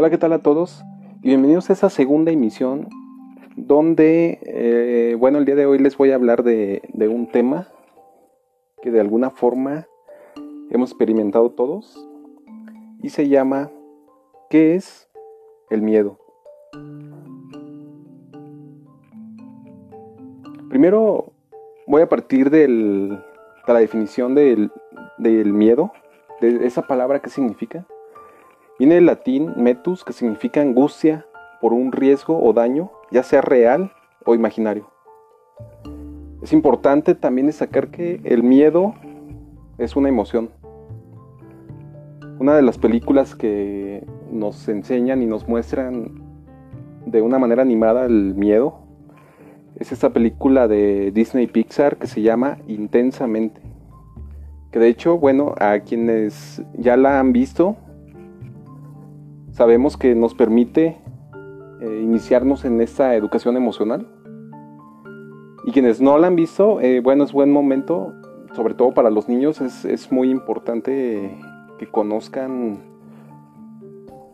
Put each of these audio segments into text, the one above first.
Hola, ¿qué tal a todos? Y bienvenidos a esta segunda emisión donde, eh, bueno, el día de hoy les voy a hablar de, de un tema que de alguna forma hemos experimentado todos y se llama ¿qué es el miedo? Primero voy a partir del, de la definición del, del miedo, de esa palabra que significa. Viene del latín metus, que significa angustia por un riesgo o daño, ya sea real o imaginario. Es importante también destacar que el miedo es una emoción. Una de las películas que nos enseñan y nos muestran de una manera animada el miedo es esta película de Disney Pixar que se llama Intensamente. Que de hecho, bueno, a quienes ya la han visto, sabemos que nos permite eh, iniciarnos en esta educación emocional. Y quienes no la han visto, eh, bueno, es buen momento, sobre todo para los niños, es, es muy importante que conozcan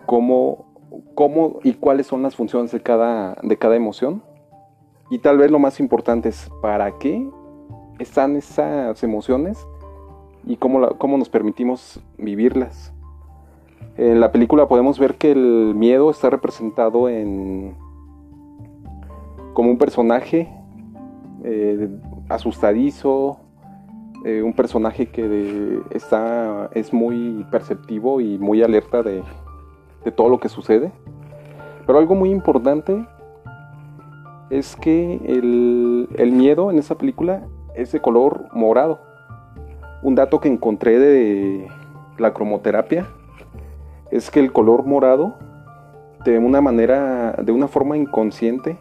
cómo, cómo y cuáles son las funciones de cada, de cada emoción. Y tal vez lo más importante es para qué están esas emociones y cómo, cómo nos permitimos vivirlas. En la película podemos ver que el miedo está representado en como un personaje eh, asustadizo, eh, un personaje que está, es muy perceptivo y muy alerta de, de todo lo que sucede. Pero algo muy importante es que el, el, miedo en esa película es de color morado. Un dato que encontré de la cromoterapia es que el color morado de una manera, de una forma inconsciente,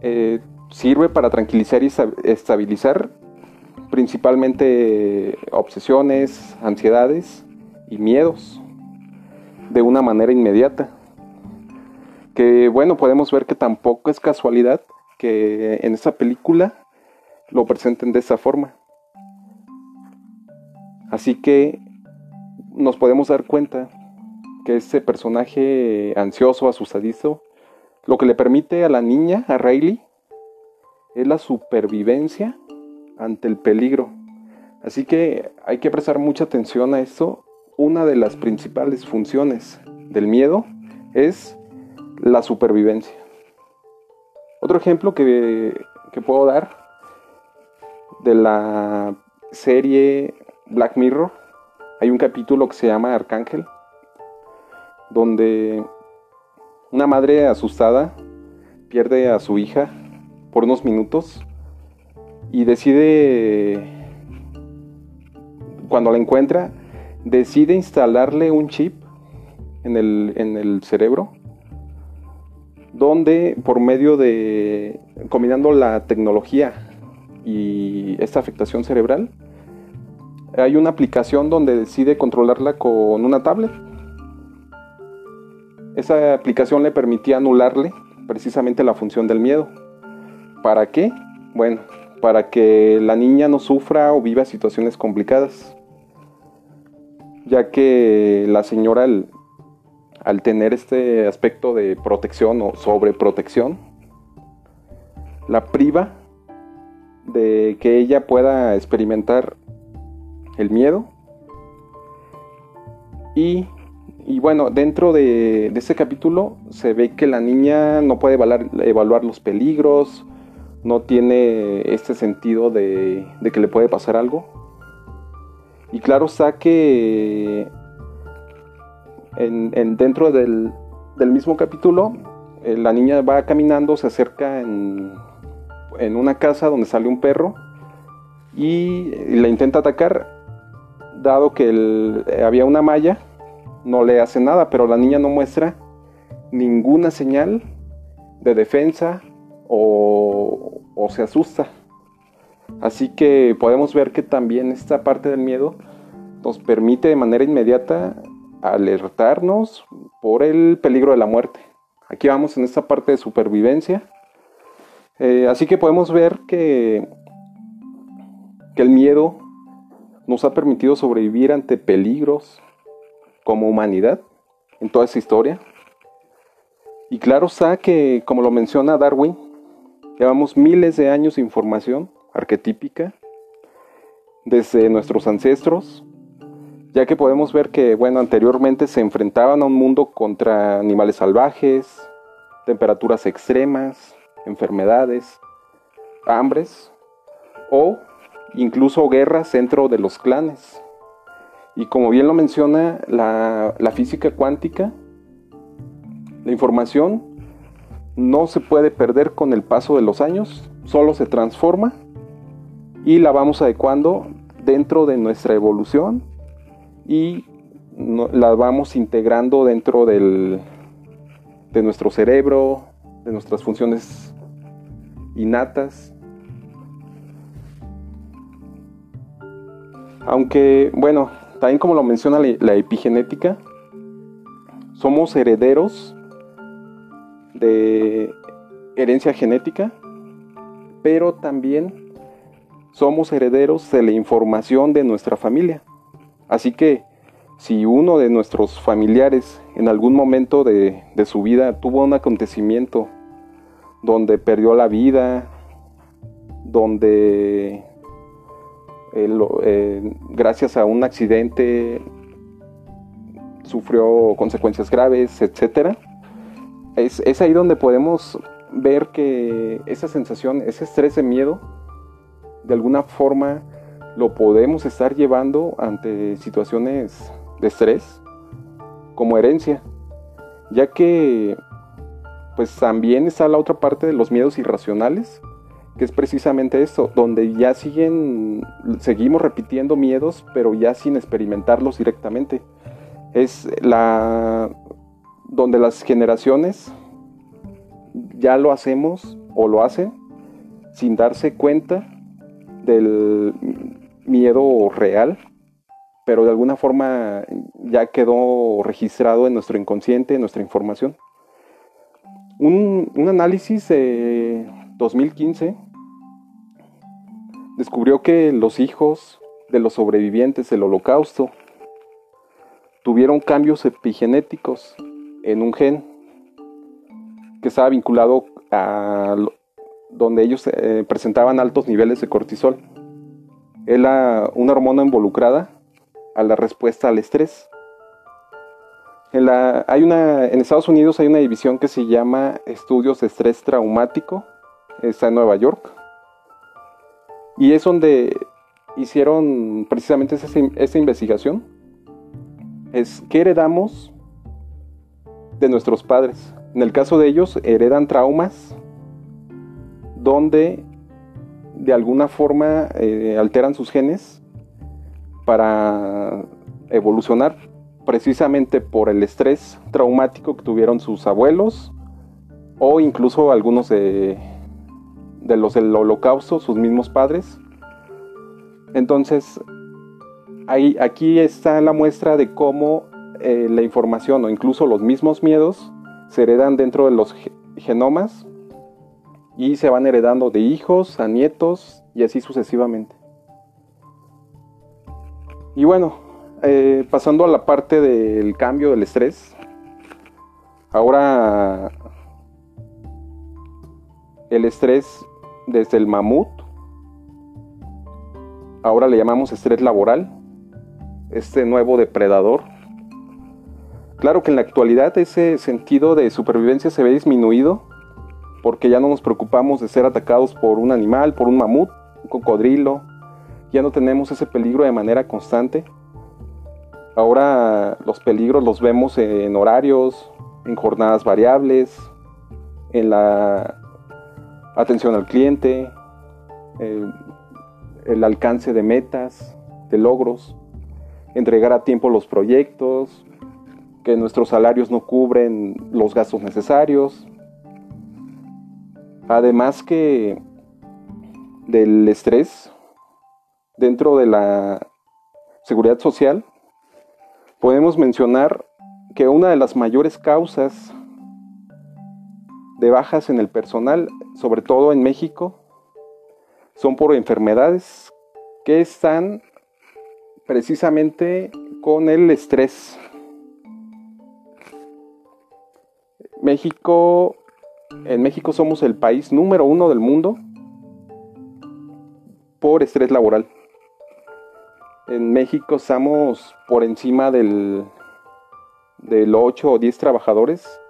eh, sirve para tranquilizar y estabilizar principalmente obsesiones, ansiedades y miedos de una manera inmediata. Que bueno, podemos ver que tampoco es casualidad que en esta película lo presenten de esa forma. Así que nos podemos dar cuenta que este personaje ansioso, asustadizo, lo que le permite a la niña, a Riley, es la supervivencia ante el peligro. Así que hay que prestar mucha atención a esto. Una de las principales funciones del miedo es la supervivencia. Otro ejemplo que, que puedo dar de la serie Black Mirror, hay un capítulo que se llama Arcángel, donde una madre asustada pierde a su hija por unos minutos y decide, cuando la encuentra, decide instalarle un chip en el, en el cerebro, donde por medio de, combinando la tecnología y esta afectación cerebral, hay una aplicación donde decide controlarla con una tablet. Esa aplicación le permitía anularle precisamente la función del miedo. ¿Para qué? Bueno, para que la niña no sufra o viva situaciones complicadas. Ya que la señora al, al tener este aspecto de protección o sobreprotección, la priva de que ella pueda experimentar el miedo. Y, y bueno, dentro de, este capítulo se ve que la niña no puede evaluar, los peligros, no tiene este sentido de, que le puede pasar algo. Y claro está que en, en dentro del, del, mismo capítulo, eh, la niña va caminando, se acerca en, en una casa donde sale un perro y la intenta atacar dado que había una malla, no le hace nada, pero la niña no muestra ninguna señal de defensa o, o se asusta. Así que podemos ver que también esta parte del miedo nos permite de manera inmediata alertarnos por el peligro de la muerte. Aquí vamos en esta parte de supervivencia. Eh, así que podemos ver que, que el miedo nos ha permitido sobrevivir ante peligros como humanidad en toda esa historia. Y claro está que, como lo menciona Darwin, llevamos miles de años de información arquetípica desde nuestros ancestros, ya que podemos ver que, bueno, anteriormente se enfrentaban a un mundo contra animales salvajes, temperaturas extremas, enfermedades, hambres o incluso guerras dentro de los clanes. Y como bien lo menciona la, física cuántica, la información no se puede perder con el paso de los años, solo se transforma y la vamos adecuando dentro de nuestra evolución y la vamos integrando dentro del, de nuestro cerebro, de nuestras funciones innatas. Aunque, bueno, también como lo menciona la epigenética, somos herederos de herencia genética, pero también somos herederos de la información de nuestra familia. Así que si uno de nuestros familiares en algún momento de, su vida tuvo un acontecimiento donde perdió la vida, donde eh, gracias a un accidente sufrió consecuencias graves, etc. Es, es ahí donde podemos ver que esa sensación, ese estrés de miedo, de alguna forma lo podemos estar llevando ante situaciones de estrés como herencia, ya que pues también está la otra parte de los miedos irracionales, que es precisamente esto, donde ya siguen, seguimos repitiendo miedos, pero ya sin experimentarlos directamente. Es la donde las generaciones ya lo hacemos o lo hacen sin darse cuenta del miedo real, pero de alguna forma ya quedó registrado en nuestro inconsciente, en nuestra información. Un, análisis de 2015 descubrió que los hijos de los sobrevivientes del holocausto tuvieron cambios epigenéticos en un gen que estaba vinculado a donde ellos eh, presentaban altos niveles de cortisol. Era una hormona involucrada a la respuesta al estrés. En, hay una, en Estados Unidos hay una división que se llama Estudios de Estrés Traumático, está en Nueva York, y es donde hicieron precisamente esa, esa investigación. Es qué heredamos de nuestros padres. En el caso de ellos, heredan traumas donde de alguna forma eh, alteran sus genes para evolucionar precisamente por el estrés traumático que tuvieron sus abuelos o incluso algunos de, los del holocausto, sus mismos padres. Entonces, ahí, aquí está la muestra de cómo eh, la información o incluso los mismos miedos se heredan dentro de los genomas y se van heredando de hijos a nietos y así sucesivamente. Y bueno, eh, pasando a la parte del cambio del estrés, ahora el estrés desde el mamut, ahora le llamamos estrés laboral, este nuevo depredador. Claro que en la actualidad ese sentido de supervivencia se ve disminuido porque ya no nos preocupamos de ser atacados por un animal, por un mamut, un cocodrilo, ya no tenemos ese peligro de manera constante. Ahora los peligros los vemos en horarios, en jornadas variables, en la atención al cliente, el, el alcance de metas, de logros, entregar a tiempo los proyectos, que nuestros salarios no cubren los gastos necesarios, Además que del estrés dentro de la seguridad social, podemos mencionar que una de las mayores causas de bajas en el personal, sobre todo en México, son por enfermedades que están precisamente con el estrés. México, en México somos el país número uno del mundo por estrés laboral. En México estamos por encima del, del 8 o 10 trabajadores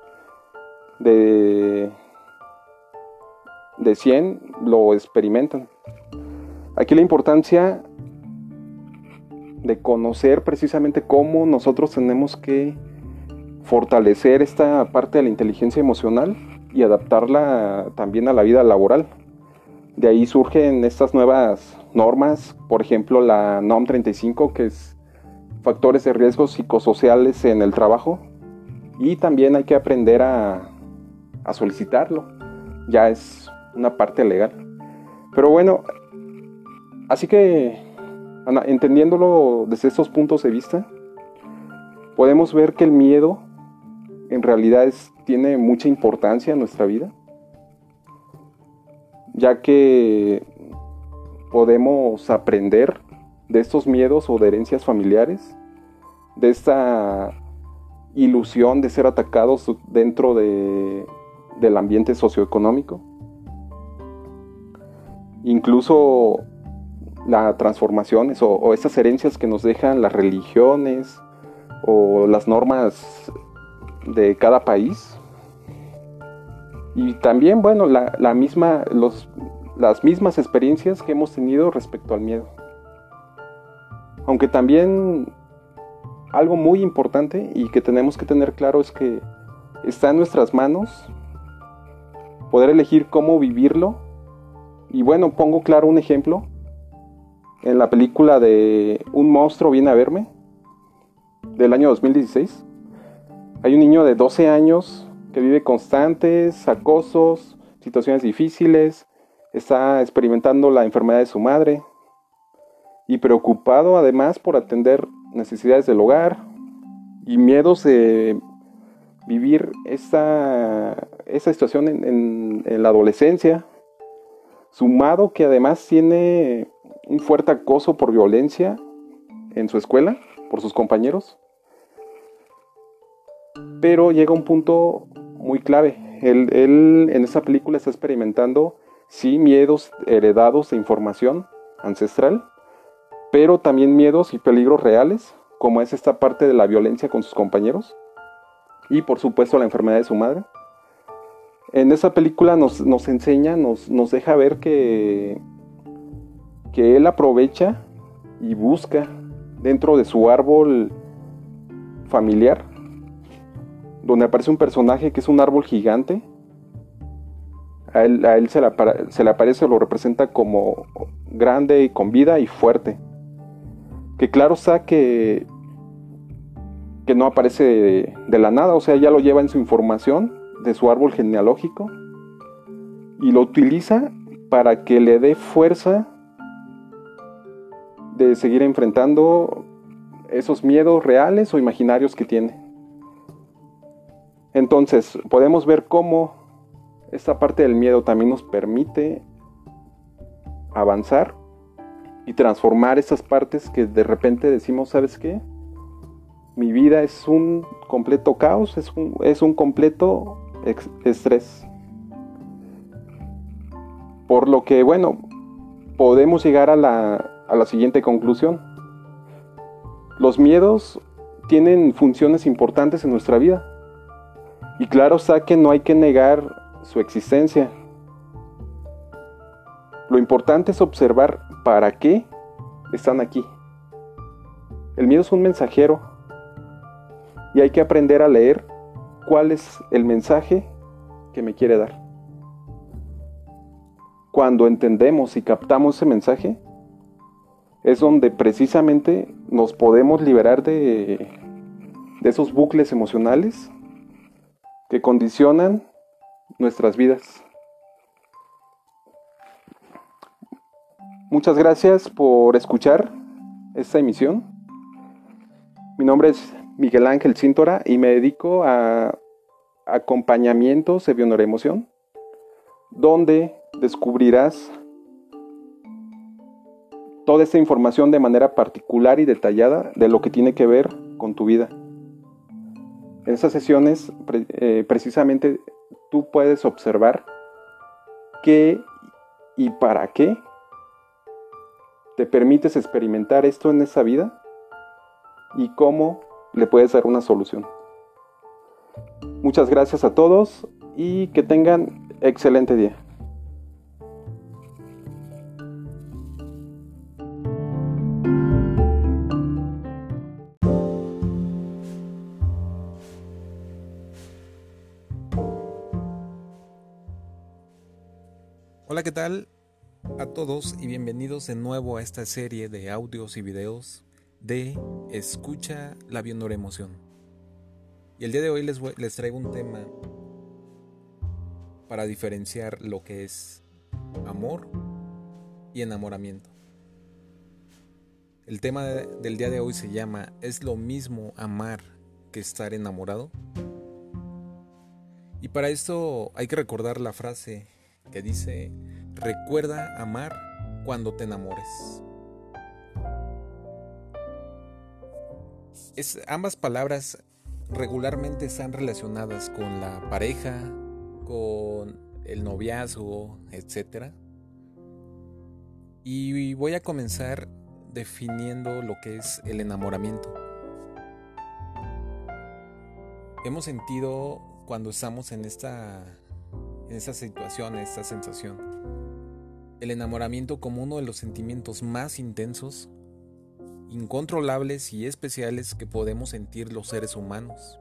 de, de 100 lo experimentan. Aquí la importancia de conocer precisamente cómo nosotros tenemos que fortalecer esta parte de la inteligencia emocional y adaptarla también a la vida laboral. De ahí surgen estas nuevas normas, por ejemplo la NOM 35, que es factores de riesgo psicosociales en el trabajo, y también hay que aprender a, a solicitarlo, ya es una parte legal. Pero bueno, así que entendiéndolo desde estos puntos de vista, podemos ver que el miedo en realidad tiene mucha importancia en nuestra vida, ya que podemos aprender de estos miedos o de herencias familiares, de esta ilusión de ser atacados dentro de, del ambiente socioeconómico. Incluso las transformaciones o, esas herencias que nos dejan las religiones o las normas de cada país. Y también, bueno, la, misma, las mismas experiencias que hemos tenido respecto al miedo. Aunque también algo muy importante y que tenemos que tener claro es que está en nuestras manos poder elegir cómo vivirlo. Y bueno, pongo claro un ejemplo. En la película de Un monstruo viene a verme, del año 2016, hay un niño de 12 años que vive constantes acosos, situaciones difíciles, está experimentando la enfermedad de su madre y preocupado además por atender necesidades del hogar y miedos de vivir esa, esa situación en, la adolescencia, sumado que además tiene un fuerte acoso por violencia en su escuela, por sus compañeros pero llega un punto muy clave. Él, en esa película está experimentando, sí, miedos heredados de información ancestral, pero también miedos y peligros reales, como es esta parte de la violencia con sus compañeros y por supuesto la enfermedad de su madre. En esa película nos, enseña, nos, nos, deja ver que, que él aprovecha y busca dentro de su árbol familiar donde aparece un personaje que es un árbol gigante. A él, se, le aparece o lo representa como grande y con vida y fuerte. Que claro está que, que no aparece de, de la nada, o sea, ya lo lleva en su información de su árbol genealógico y lo utiliza para que le dé fuerza de seguir enfrentando esos miedos reales o imaginarios que tiene. Entonces, podemos ver cómo esta parte del miedo también nos permite avanzar y transformar esas partes que de repente decimos, ¿sabes qué? Mi vida es un completo caos, es un, es un completo estrés. Por lo que, bueno, podemos llegar a la, a la siguiente conclusión. Los miedos tienen funciones importantes en nuestra vida y claro está que no hay que negar su existencia. Lo importante es observar para qué están aquí. El miedo es un mensajero y hay que aprender a leer cuál es el mensaje que me quiere dar. Cuando entendemos y captamos ese mensaje, es donde precisamente nos podemos liberar de, esos bucles emocionales que condicionan nuestras vidas. Muchas gracias por escuchar esta emisión. Mi nombre es Miguel Ángel Cintora y me dedico a acompañamientos de bioneuroemoción, donde descubrirás toda esta información de manera particular y detallada de lo que tiene que ver con tu vida. En esas sesiones eh, precisamente tú puedes observar qué y para qué te permites experimentar esto en esa vida y cómo le puedes dar una solución. Muchas gracias a todos y que tengan excelente día. Hola, ¿qué tal a todos y bienvenidos de nuevo a esta serie de audios y videos de Escucha la Viondora Emoción. Y el día de hoy les, les traigo un tema para diferenciar lo que es amor y enamoramiento. El tema del día de hoy se llama ¿Es lo mismo amar que estar enamorado? Y para esto hay que recordar la frase que dice, recuerda amar cuando te enamores. Es, ambas palabras regularmente están relacionadas con la pareja, con el noviazgo, etc. Y voy a comenzar definiendo lo que es el enamoramiento. Hemos sentido cuando estamos en esta en esa situación, esta sensación. El enamoramiento como uno de los sentimientos más intensos, incontrolables y especiales que podemos sentir los seres humanos.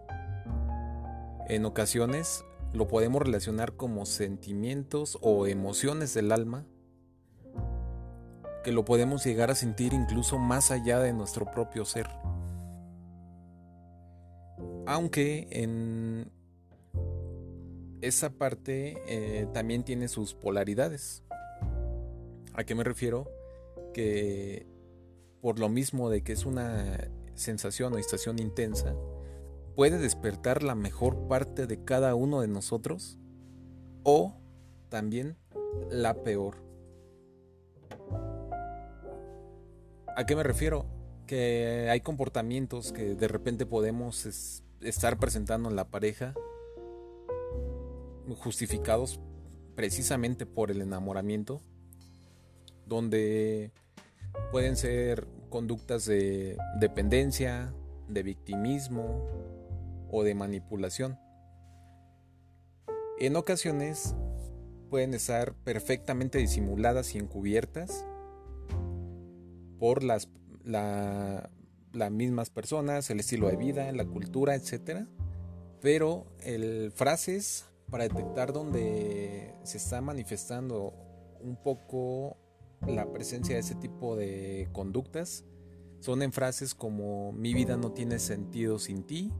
En ocasiones lo podemos relacionar como sentimientos o emociones del alma que lo podemos llegar a sentir incluso más allá de nuestro propio ser. Aunque en esa parte eh, también tiene sus polaridades. ¿A qué me refiero? Que por lo mismo de que es una sensación o estación intensa, puede despertar la mejor parte de cada uno de nosotros o también la peor. ¿A qué me refiero? Que hay comportamientos que de repente podemos estar presentando en la pareja justificados precisamente por el enamoramiento, donde pueden ser conductas de dependencia, de victimismo o de manipulación. En ocasiones pueden estar perfectamente disimuladas y encubiertas por las, las mismas personas, el estilo de vida, la cultura, etc. Pero el frases para detectar dónde se está manifestando un poco la presencia de ese tipo de conductas son en frases como mi vida no tiene sentido sin ti,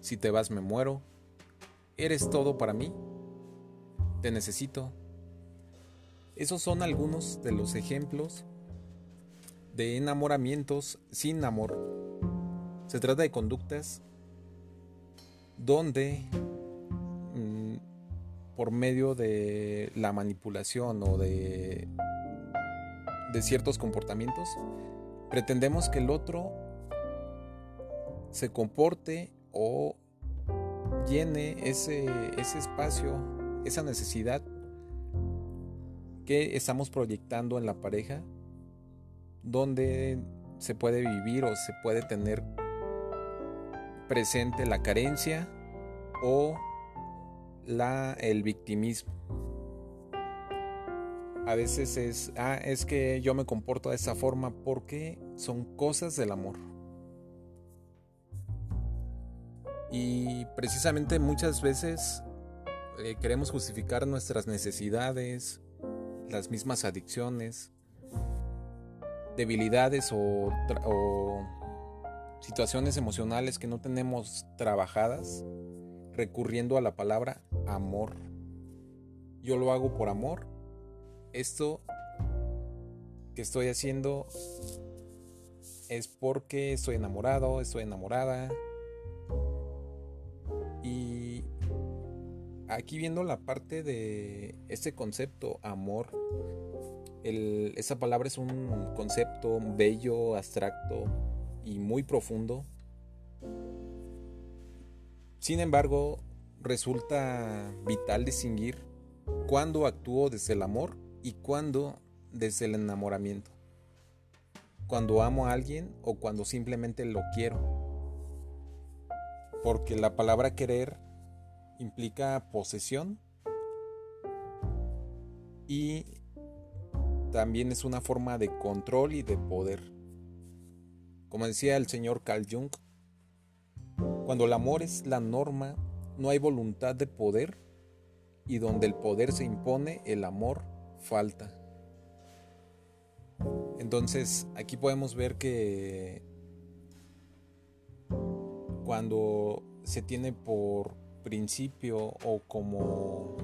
si te vas me muero, eres todo para mí, te necesito. Esos son algunos de los ejemplos de enamoramientos sin amor. Se trata de conductas donde por medio de la manipulación o de, de ciertos comportamientos, pretendemos que el otro se comporte o llene ese, ese espacio, esa necesidad que estamos proyectando en la pareja, donde se puede vivir o se puede tener presente la carencia o la, el victimismo. A veces es, ah, es que yo me comporto de esa forma porque son cosas del amor. Y precisamente muchas veces eh, queremos justificar nuestras necesidades, las mismas adicciones, debilidades o, o situaciones emocionales que no tenemos trabajadas recurriendo a la palabra amor. Yo lo hago por amor. Esto que estoy haciendo es porque estoy enamorado, estoy enamorada. Y aquí viendo la parte de este concepto amor, esa palabra es un concepto bello, abstracto y muy profundo Sin embargo, resulta vital distinguir cuándo actúo desde el amor y cuándo desde el enamoramiento. Cuando amo a alguien o cuando simplemente lo quiero. Porque la palabra querer implica posesión y también es una forma de control y de poder. Como decía el señor Carl Jung, cuando el amor es la norma, no hay voluntad de poder y donde el poder se impone, el amor falta. Entonces, aquí podemos ver que cuando se tiene por principio o como,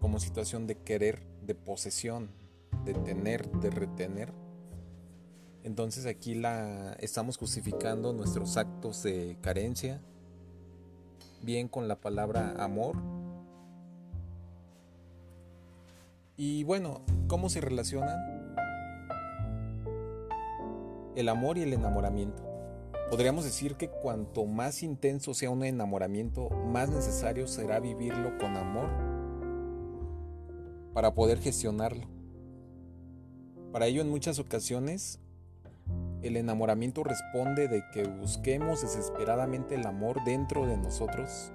como situación de querer, de posesión, de tener, de retener, entonces aquí la estamos justificando nuestros actos de carencia, bien con la palabra amor. Y bueno, ¿cómo se relacionan? El amor y el enamoramiento. Podríamos decir que cuanto más intenso sea un enamoramiento, más necesario será vivirlo con amor para poder gestionarlo. Para ello en muchas ocasiones el enamoramiento responde de que busquemos desesperadamente el amor dentro de nosotros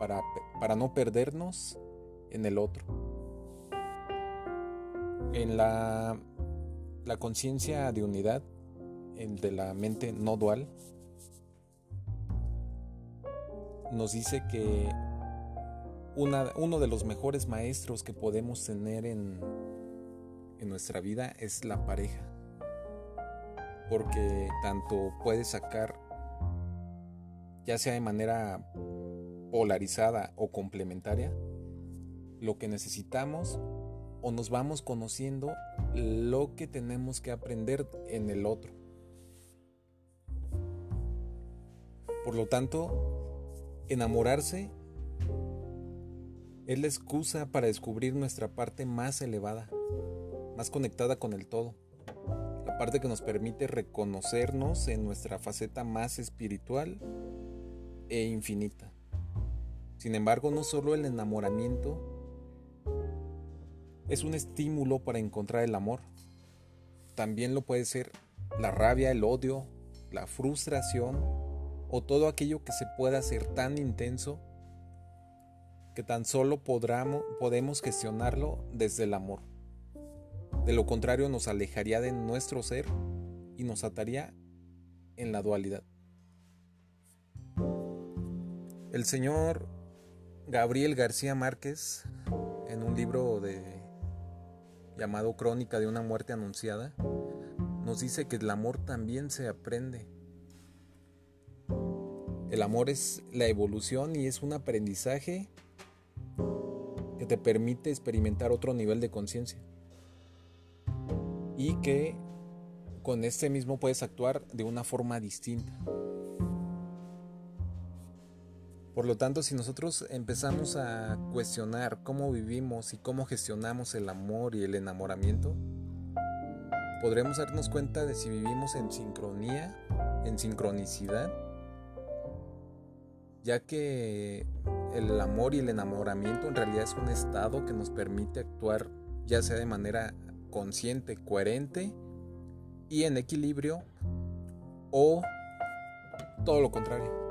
para, para no perdernos en el otro. En la, la conciencia de unidad, el de la mente no dual, nos dice que una, uno de los mejores maestros que podemos tener en, en nuestra vida es la pareja. Porque tanto puede sacar, ya sea de manera polarizada o complementaria, lo que necesitamos o nos vamos conociendo lo que tenemos que aprender en el otro. Por lo tanto, enamorarse es la excusa para descubrir nuestra parte más elevada, más conectada con el todo parte que nos permite reconocernos en nuestra faceta más espiritual e infinita. Sin embargo, no solo el enamoramiento es un estímulo para encontrar el amor, también lo puede ser la rabia, el odio, la frustración o todo aquello que se pueda hacer tan intenso que tan solo podemos gestionarlo desde el amor. De lo contrario nos alejaría de nuestro ser y nos ataría en la dualidad. El señor Gabriel García Márquez, en un libro de, llamado Crónica de una muerte anunciada, nos dice que el amor también se aprende. El amor es la evolución y es un aprendizaje que te permite experimentar otro nivel de conciencia y que con este mismo puedes actuar de una forma distinta. Por lo tanto, si nosotros empezamos a cuestionar cómo vivimos y cómo gestionamos el amor y el enamoramiento, podremos darnos cuenta de si vivimos en sincronía, en sincronicidad, ya que el amor y el enamoramiento en realidad es un estado que nos permite actuar ya sea de manera consciente, coherente y en equilibrio o todo lo contrario.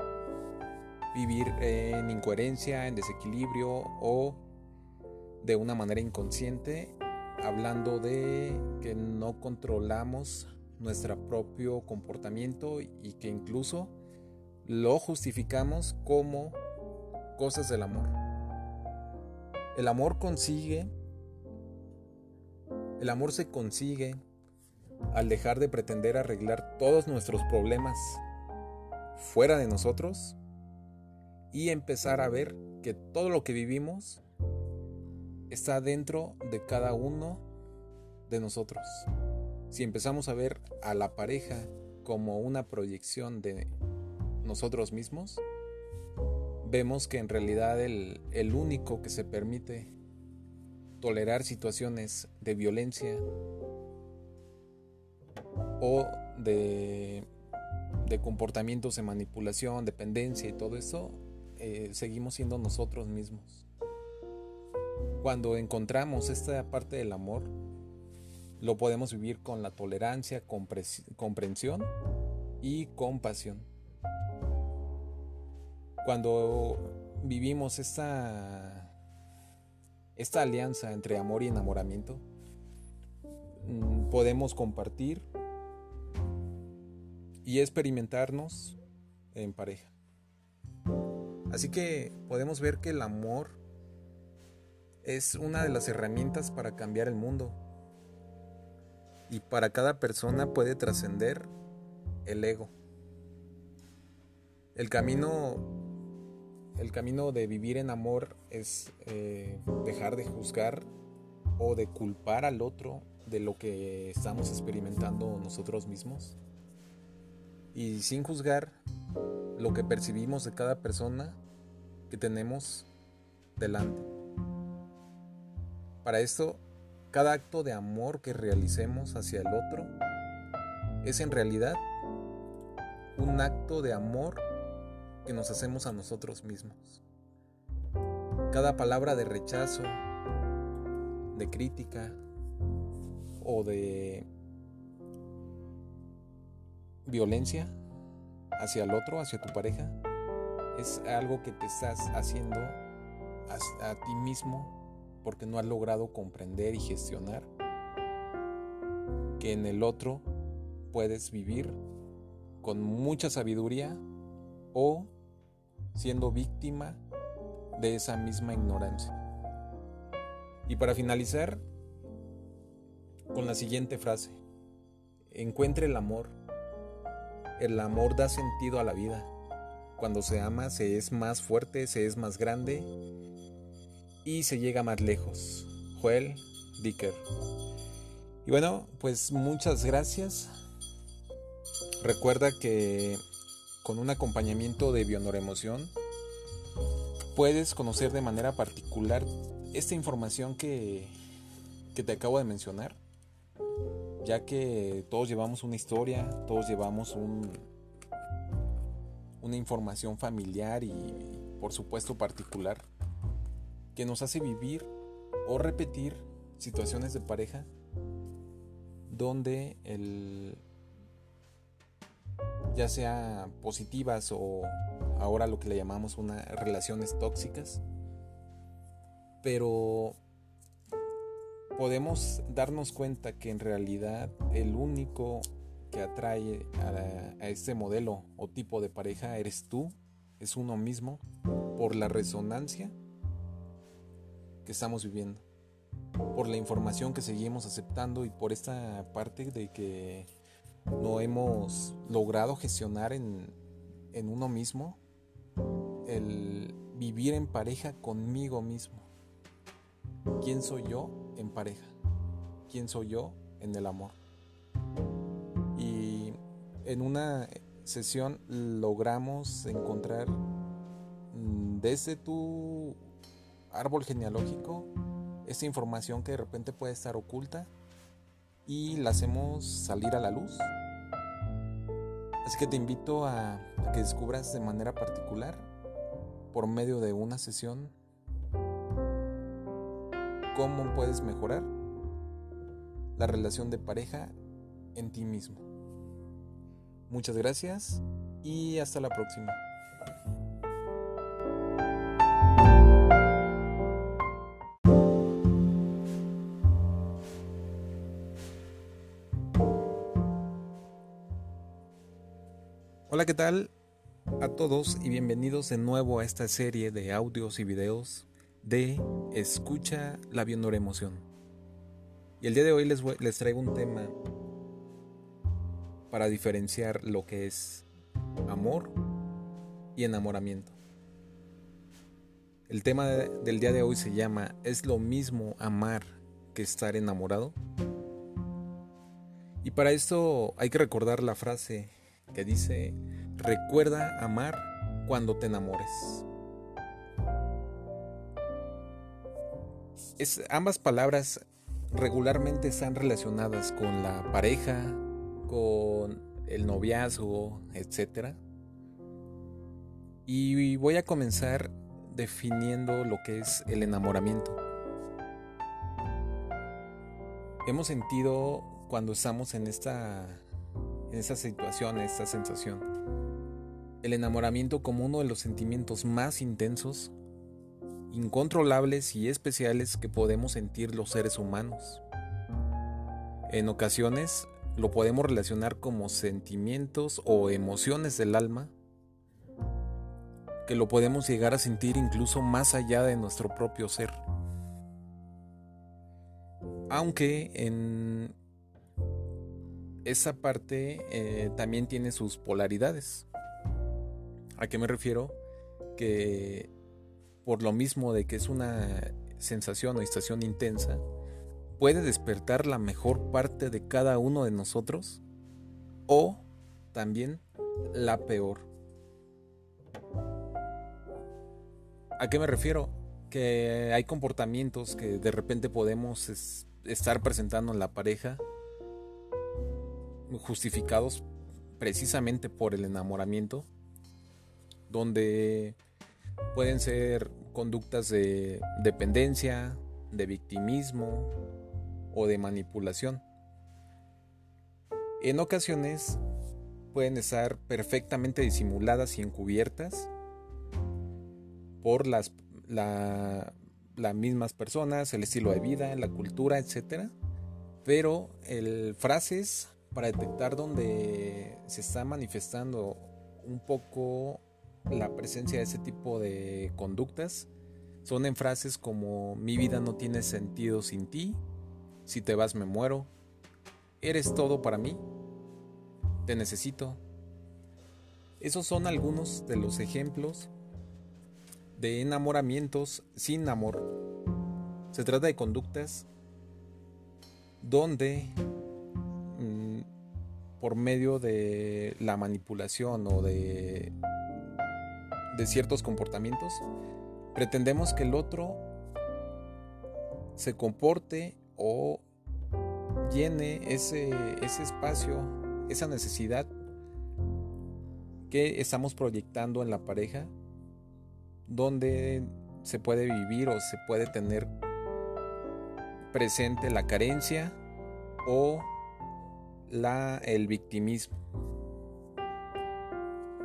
Vivir en incoherencia, en desequilibrio o de una manera inconsciente, hablando de que no controlamos nuestro propio comportamiento y que incluso lo justificamos como cosas del amor. El amor consigue el amor se consigue al dejar de pretender arreglar todos nuestros problemas fuera de nosotros y empezar a ver que todo lo que vivimos está dentro de cada uno de nosotros. Si empezamos a ver a la pareja como una proyección de nosotros mismos, vemos que en realidad el, el único que se permite tolerar situaciones de violencia o de de comportamientos de manipulación, dependencia y todo eso, eh, seguimos siendo nosotros mismos. Cuando encontramos esta parte del amor, lo podemos vivir con la tolerancia, comprensión y compasión. Cuando vivimos esta, esta alianza entre amor y enamoramiento, mm, podemos compartir y experimentarnos en pareja. Así que podemos ver que el amor es una de las herramientas para cambiar el mundo. Y para cada persona puede trascender el ego. El camino, el camino de vivir en amor es eh, dejar de juzgar o de culpar al otro de lo que estamos experimentando nosotros mismos y sin juzgar lo que percibimos de cada persona tenemos delante. Para esto, cada acto de amor que realicemos hacia el otro es en realidad un acto de amor que nos hacemos a nosotros mismos. Cada palabra de rechazo, de crítica o de violencia hacia el otro, hacia tu pareja, es algo que te estás haciendo a, ti mismo porque no has logrado comprender y gestionar que en el otro puedes vivir con mucha sabiduría o siendo víctima de esa misma ignorancia. Y para finalizar, con la siguiente frase, encuentre el amor el amor da sentido a la vida. Cuando se ama se es más fuerte, se es más grande y se llega más lejos. Joel Dicker. Y bueno, pues muchas gracias. Recuerda que con un acompañamiento de Bionoremoción puedes conocer de manera particular esta información que, que te acabo de mencionar ya que todos llevamos una historia, todos llevamos un, una información familiar y por supuesto particular que nos hace vivir o repetir situaciones de pareja donde el ya sea positivas o ahora lo que le llamamos unas relaciones tóxicas pero podemos darnos cuenta que en realidad el único que atrae a, este modelo o tipo de pareja eres tú, es uno mismo, por la resonancia que estamos viviendo, por la información que seguimos aceptando y por esta parte de que no hemos logrado gestionar en, en uno mismo el vivir en pareja conmigo mismo. ¿Quién soy yo en pareja? ¿Quién soy yo en el amor? En una sesión logramos encontrar mm, desde tu árbol genealógico esa información que de repente puede estar oculta y la hacemos salir a la luz. Así que te invito a, a que descubras de manera particular por medio de una sesión cómo puedes mejorar la relación de pareja en ti mismo. Muchas gracias y hasta la próxima. Hola, ¿qué tal? A todos y bienvenidos de nuevo a esta serie de audios y videos de Escucha la Emoción. Y el día de hoy les, les traigo un tema para diferenciar lo que es amor y enamoramiento. El tema del día de hoy se llama ¿Es lo mismo amar que estar enamorado? Y para esto hay que recordar la frase que dice, recuerda amar cuando te enamores. ambas palabras regularmente están relacionadas con la pareja, con el noviazgo, etc. Y voy a comenzar definiendo lo que es el enamoramiento. Hemos sentido cuando estamos en esta, en esta situación, esta sensación, el enamoramiento como uno de los sentimientos más intensos, incontrolables y especiales que podemos sentir los seres humanos. En ocasiones lo podemos relacionar como sentimientos o emociones del alma, que lo podemos llegar a sentir incluso más allá de nuestro propio ser. Aunque en esa parte eh, también tiene sus polaridades. ¿A qué me refiero? Que por lo mismo de que es una sensación o estación intensa, puede despertar la mejor parte de cada uno de nosotros o también la peor. ¿A qué me refiero? Que hay comportamientos que de repente podemos estar presentando en la pareja justificados precisamente por el enamoramiento, donde pueden ser conductas de dependencia, de victimismo o de manipulación. En ocasiones pueden estar perfectamente disimuladas y encubiertas por las, las mismas personas, el estilo de vida, la cultura, etc. Pero el frases para detectar dónde se está manifestando un poco la presencia de ese tipo de conductas son en frases como mi vida no tiene sentido sin ti, si te vas me muero, eres todo para mí, te necesito. Esos son algunos de los ejemplos de enamoramientos sin amor. Se trata de conductas donde mm, por medio de la manipulación o de, de ciertos comportamientos, pretendemos que el otro se comporte o llene ese, ese espacio, esa necesidad que estamos proyectando en la pareja, donde se puede vivir o se puede tener presente la carencia o la, el victimismo.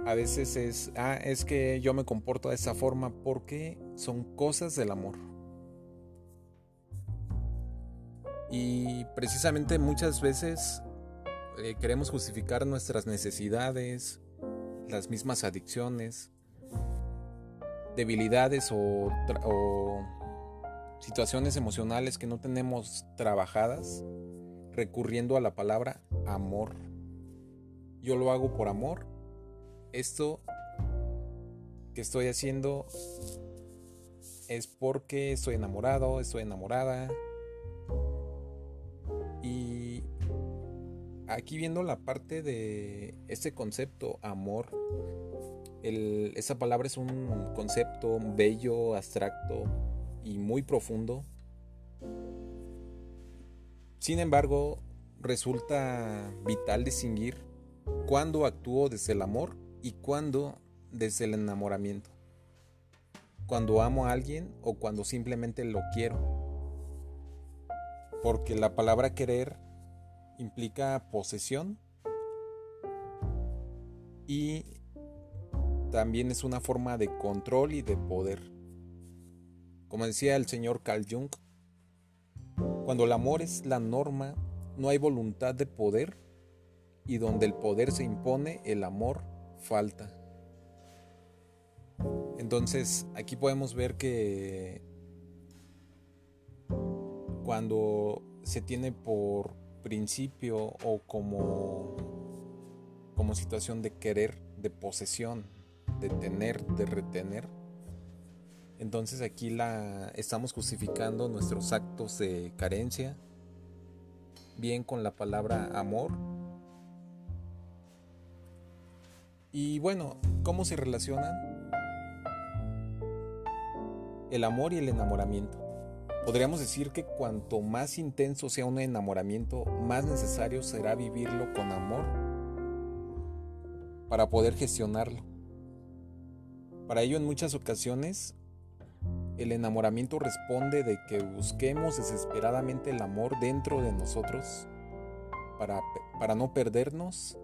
A veces es, ah, es que yo me comporto de esa forma porque son cosas del amor. Y precisamente muchas veces eh, queremos justificar nuestras necesidades, las mismas adicciones, debilidades o, o situaciones emocionales que no tenemos trabajadas recurriendo a la palabra amor. Yo lo hago por amor. Esto que estoy haciendo es porque estoy enamorado, estoy enamorada, aquí viendo la parte de este concepto, amor, esa palabra es un concepto bello, abstracto y muy profundo. Sin embargo, resulta vital distinguir cuándo actúo desde el amor y cuándo desde el enamoramiento. Cuando amo a alguien o cuando simplemente lo quiero. Porque la palabra querer implica posesión y también es una forma de control y de poder. Como decía el señor Carl Jung, cuando el amor es la norma, no hay voluntad de poder y donde el poder se impone, el amor falta. Entonces aquí podemos ver que cuando se tiene por principio o como, como situación de querer, de posesión, de tener, de retener. Entonces aquí la estamos justificando nuestros actos de carencia, bien con la palabra amor. Y bueno, ¿cómo se relacionan? El amor y el enamoramiento. Podríamos decir que cuanto más intenso sea un enamoramiento, más necesario será vivirlo con amor para poder gestionarlo. Para ello en muchas ocasiones el enamoramiento responde de que busquemos desesperadamente el amor dentro de nosotros para, para no perdernos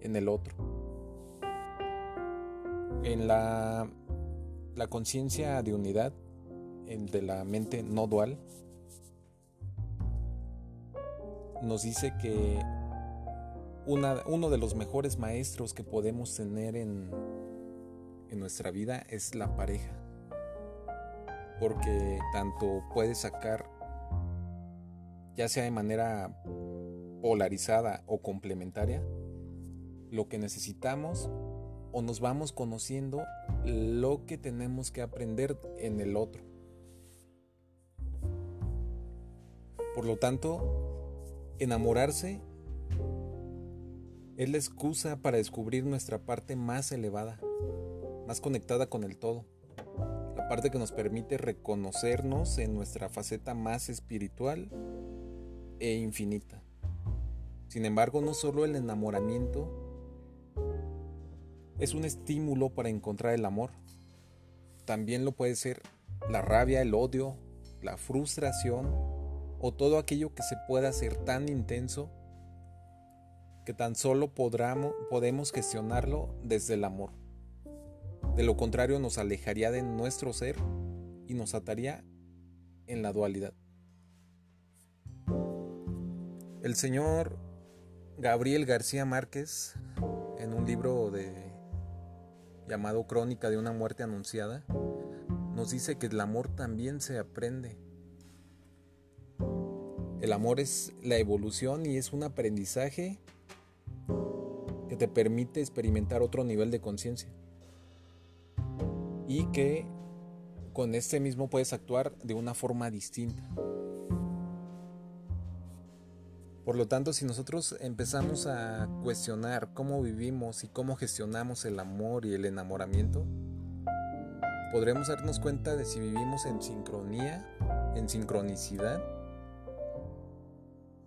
en el otro. En la, la conciencia de unidad, el de la mente no dual, nos dice que uno de los mejores maestros que podemos tener en, en nuestra vida es la pareja. Porque tanto puede sacar, ya sea de manera polarizada o complementaria, lo que necesitamos o nos vamos conociendo lo que tenemos que aprender en el otro. Por lo tanto, enamorarse es la excusa para descubrir nuestra parte más elevada, más conectada con el todo, la parte que nos permite reconocernos en nuestra faceta más espiritual e infinita. Sin embargo, no solo el enamoramiento es un estímulo para encontrar el amor, también lo puede ser la rabia, el odio, la frustración o todo aquello que se pueda hacer tan intenso que tan solo podemos gestionarlo desde el amor. De lo contrario nos alejaría de nuestro ser y nos ataría en la dualidad. El señor Gabriel García Márquez, en un libro de, llamado Crónica de una muerte anunciada, nos dice que el amor también se aprende. El amor es la evolución y es un aprendizaje que te permite experimentar otro nivel de conciencia. Y que con este mismo puedes actuar de una forma distinta. Por lo tanto, si nosotros empezamos a cuestionar cómo vivimos y cómo gestionamos el amor y el enamoramiento, podremos darnos cuenta de si vivimos en sincronía, en sincronicidad,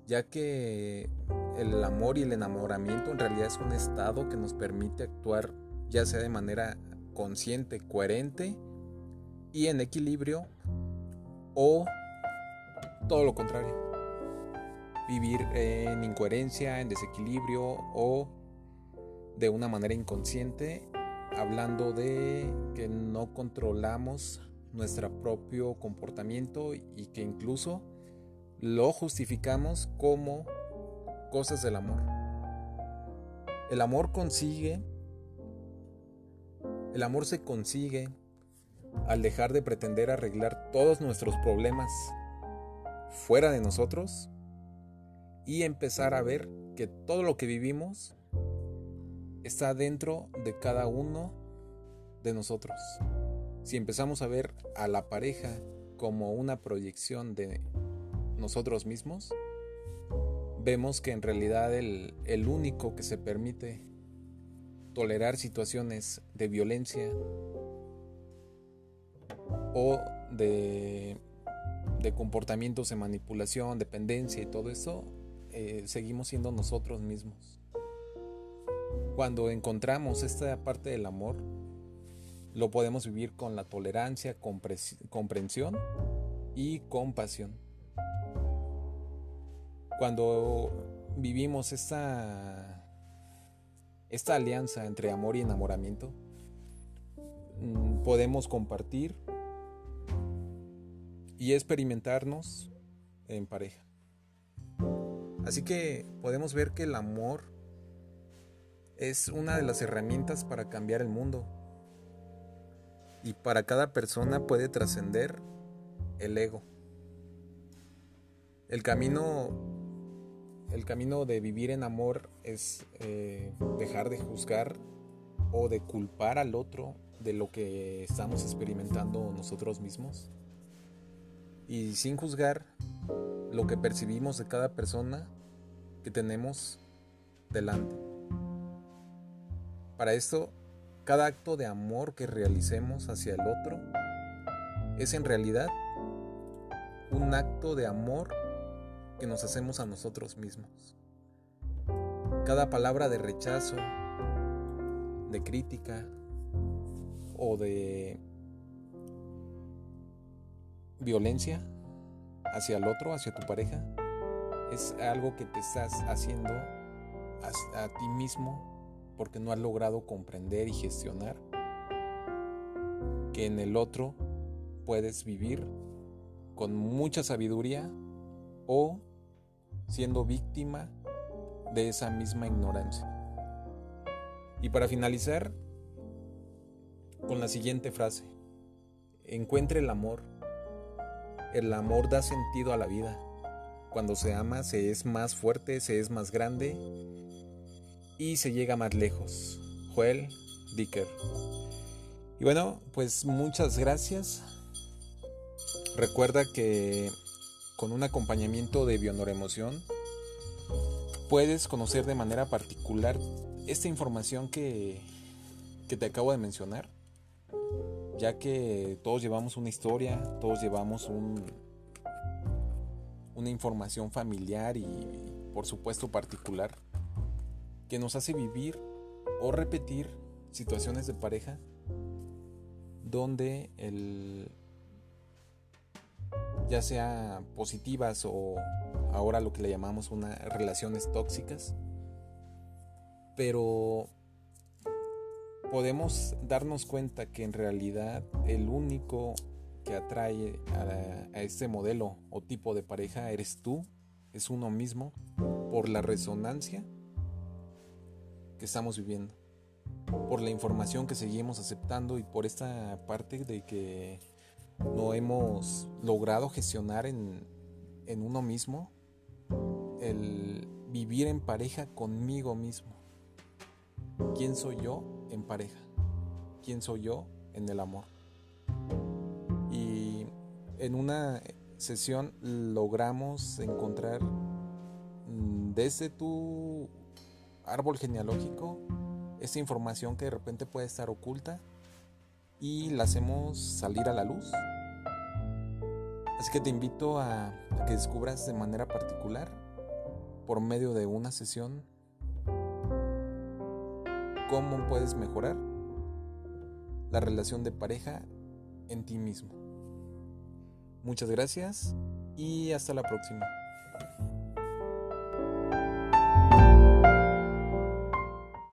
ya que el amor y el enamoramiento en realidad es un estado que nos permite actuar ya sea de manera consciente, coherente y en equilibrio o todo lo contrario. Vivir en incoherencia, en desequilibrio o de una manera inconsciente, hablando de que no controlamos nuestro propio comportamiento y que incluso lo justificamos como cosas del amor. El amor consigue, el amor se consigue al dejar de pretender arreglar todos nuestros problemas fuera de nosotros y empezar a ver que todo lo que vivimos está dentro de cada uno de nosotros. Si empezamos a ver a la pareja como una proyección de nosotros mismos, vemos que en realidad el, único que se permite tolerar situaciones de violencia o de, comportamientos de manipulación, dependencia y todo eso, eh, seguimos siendo nosotros mismos. Cuando encontramos esta parte del amor, lo podemos vivir con la tolerancia, comprensión y compasión cuando vivimos esta, esta alianza entre amor y enamoramiento, mm, podemos compartir y experimentarnos en pareja. Así que podemos ver que el amor es una de las herramientas para cambiar el mundo. Y para cada persona puede trascender el ego. El camino el camino de vivir en amor es eh, dejar de juzgar o de culpar al otro de lo que estamos experimentando nosotros mismos. Y sin juzgar lo que percibimos de cada persona que tenemos delante. Para esto, cada acto de amor que realicemos hacia el otro es en realidad un acto de amor que nos hacemos a nosotros mismos. Cada palabra de rechazo, de crítica o de violencia hacia el otro, hacia tu pareja, es algo que te estás haciendo a, ti mismo porque no has logrado comprender y gestionar que en el otro puedes vivir con mucha sabiduría o siendo víctima de esa misma ignorancia. Y para finalizar, con la siguiente frase, encuentre el amor. El amor da sentido a la vida. Cuando se ama se es más fuerte, se es más grande y se llega más lejos. Joel Dicker. Y bueno, pues muchas gracias. Recuerda que con un acompañamiento de Bionoremoción puedes conocer de manera particular esta información que, que te acabo de mencionar, ya que todos llevamos una historia, todos llevamos un, una información familiar y por supuesto particular que nos hace vivir o repetir situaciones de pareja donde el ya sea positivas o ahora lo que le llamamos unas relaciones tóxicas pero podemos darnos cuenta que en realidad el único que atrae a, este modelo o tipo de pareja eres tú, es uno mismo, por la resonancia que estamos viviendo, por la información que seguimos aceptando y por esta parte de que no hemos logrado gestionar en, en uno mismo el vivir en pareja conmigo mismo. ¿Quién soy yo en pareja? ¿Quién soy yo en el amor? Y en una sesión logramos encontrar mm, desde tu árbol genealógico esta información que de repente puede estar oculta y la hacemos salir a la luz. Así que te invito a, que descubras de manera particular por medio de una sesión cómo puedes mejorar la relación de pareja en ti mismo. Muchas gracias y hasta la próxima.